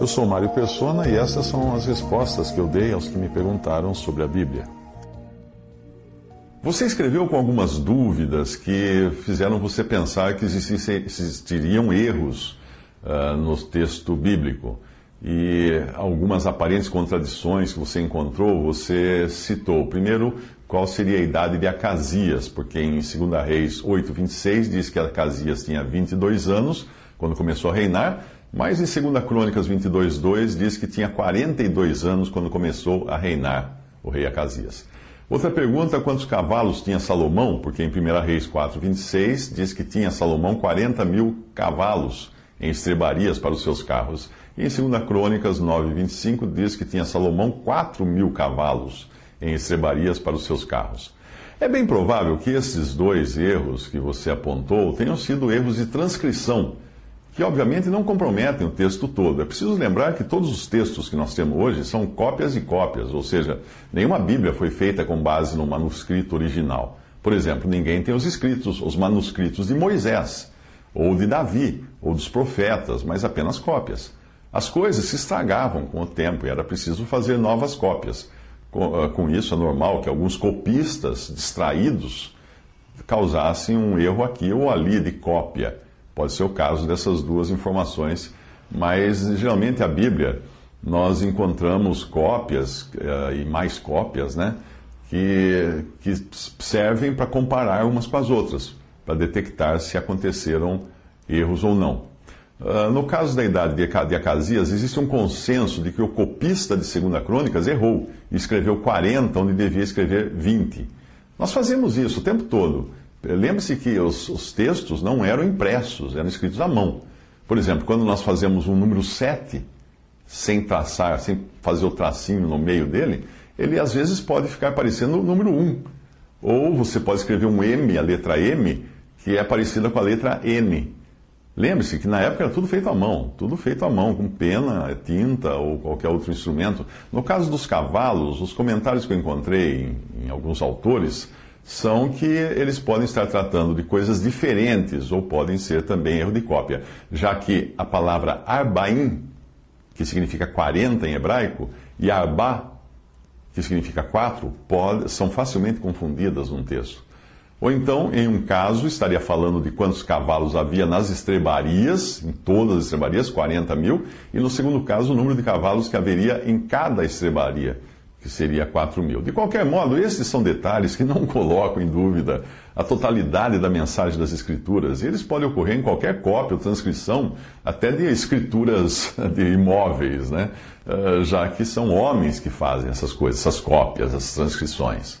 Eu sou Mário Persona e essas são as respostas que eu dei aos que me perguntaram sobre a Bíblia. Você escreveu com algumas dúvidas que fizeram você pensar que existiriam erros uh, no texto bíblico. E algumas aparentes contradições que você encontrou, você citou. Primeiro, qual seria a idade de Acasias, porque em 2 Reis 8, 26 diz que Acasias tinha 22 anos quando começou a reinar, mas em 2 Crônicas 22, 2 diz que tinha 42 anos quando começou a reinar o rei Acasias. Outra pergunta, quantos cavalos tinha Salomão? Porque em 1 Reis 4, 26 diz que tinha Salomão 40 mil cavalos em estrebarias para os seus carros. E em 2 Crônicas 9, 25 diz que tinha Salomão 4 mil cavalos em estrebarias para os seus carros. É bem provável que esses dois erros que você apontou tenham sido erros de transcrição que obviamente não comprometem o texto todo. É preciso lembrar que todos os textos que nós temos hoje são cópias e cópias, ou seja, nenhuma Bíblia foi feita com base no manuscrito original. Por exemplo, ninguém tem os escritos, os manuscritos de Moisés, ou de Davi, ou dos profetas, mas apenas cópias. As coisas se estragavam com o tempo e era preciso fazer novas cópias. Com, ah, isso, é normal que alguns copistas distraídos causassem um erro aqui ou ali de cópia Pode ser o caso dessas duas informações, mas geralmente a Bíblia nós encontramos cópias uh, e mais cópias, né? Que, que servem para comparar umas com as outras, para detectar se aconteceram erros ou não. Uh, no caso da idade de Acasias, existe um consenso de que o copista de 2 Crônicas errou e escreveu 40 onde devia escrever 20. Nós fazemos isso o tempo todo. Lembre-se que os, os, textos não eram impressos, eram escritos à mão. Por exemplo, quando nós fazemos um número 7, sem traçar, sem fazer o tracinho no meio dele, ele às vezes pode ficar parecendo o número 1. Ou você pode escrever um M, a letra M, que é parecida com a letra N. Lembre-se que na época era tudo feito à mão, tudo feito à mão, com pena, tinta ou qualquer outro instrumento. No caso dos cavalos, os comentários que eu encontrei em, em alguns autores são que eles podem estar tratando de coisas diferentes ou podem ser também erro de cópia, já que a palavra arbaim, que significa 40 em hebraico, e arba, que significa quatro, pode, são facilmente confundidas num texto. Ou então, em um caso, estaria falando de quantos cavalos havia nas estrebarias, em todas as estrebarias, 40 mil, e no segundo caso, o número de cavalos que haveria em cada estrebaria que seria 4 mil. De qualquer modo, esses são detalhes que não colocam em dúvida a totalidade da mensagem das Escrituras. Eles podem ocorrer em qualquer cópia ou transcrição, até de escrituras de imóveis, né? Ah, já que são homens que fazem essas coisas, essas cópias, essas transcrições.